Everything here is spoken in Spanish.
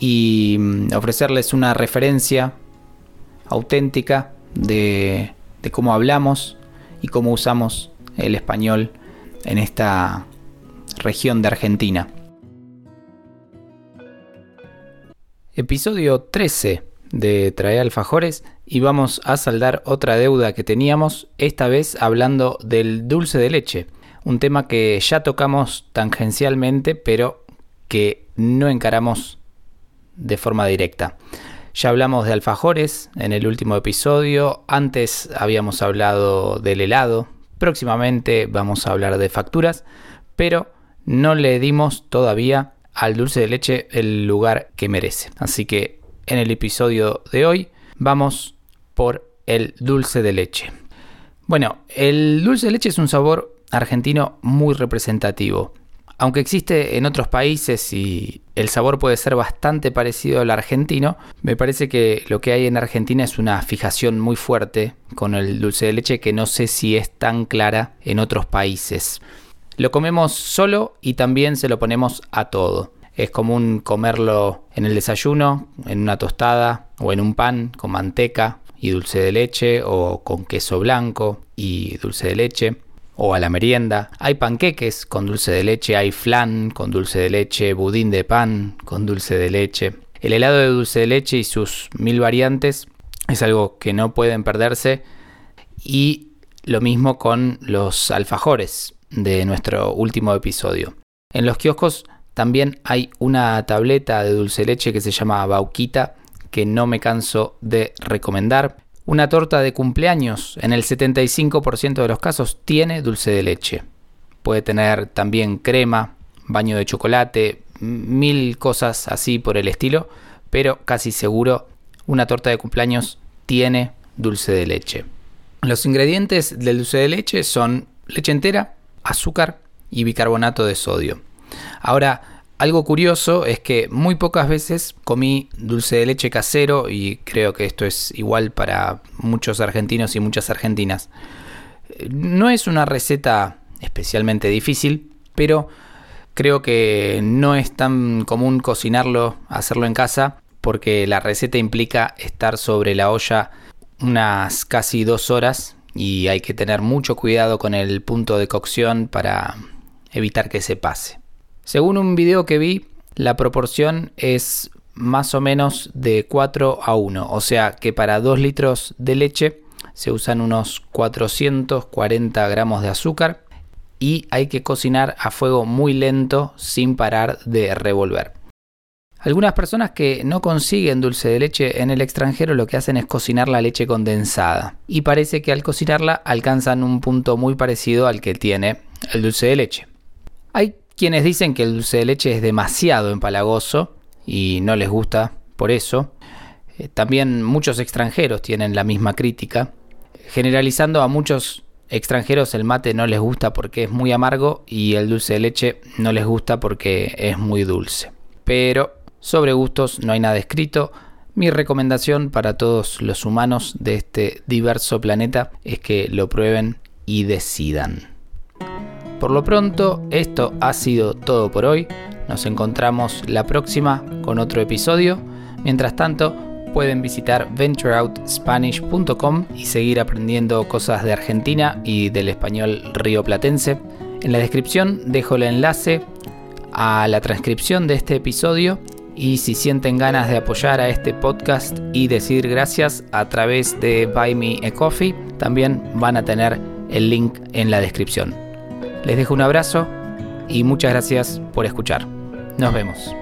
y mm, ofrecerles una referencia auténtica de, cómo hablamos y cómo usamos el español en esta región de Argentina. Episodio 13 de Traer Alfajores y vamos a saldar otra deuda que teníamos, esta vez hablando del dulce de leche, un tema que ya tocamos tangencialmente pero que no encaramos de forma directa. Ya hablamos de alfajores en el último episodio, antes habíamos hablado del helado, próximamente vamos a hablar de facturas, pero no le dimos todavía al dulce de leche el lugar que merece. Así que en el episodio de hoy vamos por el dulce de leche. Bueno, el dulce de leche es un sabor argentino muy representativo. Aunque existe en otros países y el sabor puede ser bastante parecido al argentino, me parece que lo que hay en Argentina es una fijación muy fuerte con el dulce de leche que no sé si es tan clara en otros países. Lo comemos solo y también se lo ponemos a todo. Es común comerlo en el desayuno, en una tostada o en un pan con manteca y dulce de leche o con queso blanco y dulce de leche o a la merienda. Hay panqueques con dulce de leche, hay flan con dulce de leche, budín de pan con dulce de leche. El helado de dulce de leche y sus mil variantes es algo que no pueden perderse y lo mismo con los alfajores de nuestro último episodio. En los kioscos también hay una tableta de dulce de leche que se llama Bauquita que no me canso de recomendar. Una torta de cumpleaños en el 75% de los casos tiene dulce de leche. Puede tener también crema, baño de chocolate, mil cosas así por el estilo, pero casi seguro una torta de cumpleaños tiene dulce de leche. Los ingredientes del dulce de leche son leche entera, azúcar y bicarbonato de sodio. Ahora, algo curioso es que muy pocas veces comí dulce de leche casero y creo que esto es igual para muchos argentinos y muchas argentinas. No es una receta especialmente difícil, pero creo que no es tan común cocinarlo, hacerlo en casa, porque la receta implica estar sobre la olla unas casi dos horas y hay que tener mucho cuidado con el punto de cocción para evitar que se pase. Según un video que vi, la proporción es más o menos de 4 a 1, o sea que para 2 litros de leche se usan unos 440 gramos de azúcar y hay que cocinar a fuego muy lento sin parar de revolver. Algunas personas que no consiguen dulce de leche en el extranjero lo que hacen es cocinar la leche condensada y parece que al cocinarla alcanzan un punto muy parecido al que tiene el dulce de leche. Quienes dicen que el dulce de leche es demasiado empalagoso y no les gusta por eso. Eh, también muchos extranjeros tienen la misma crítica. Generalizando a muchos extranjeros el mate no les gusta porque es muy amargo y el dulce de leche no les gusta porque es muy dulce. Pero sobre gustos no hay nada escrito. Mi recomendación para todos los humanos de este diverso planeta es que lo prueben y decidan. Por lo pronto, esto ha sido todo por hoy. Nos encontramos la próxima con otro episodio. Mientras tanto, pueden visitar ventureoutspanish.com y seguir aprendiendo cosas de Argentina y del español rioplatense. En la descripción dejo el enlace a la transcripción de este episodio y si sienten ganas de apoyar a este podcast y decir gracias a través de Buy Me a Coffee, también van a tener el link en la descripción. Les dejo un abrazo y muchas gracias por escuchar. Nos vemos.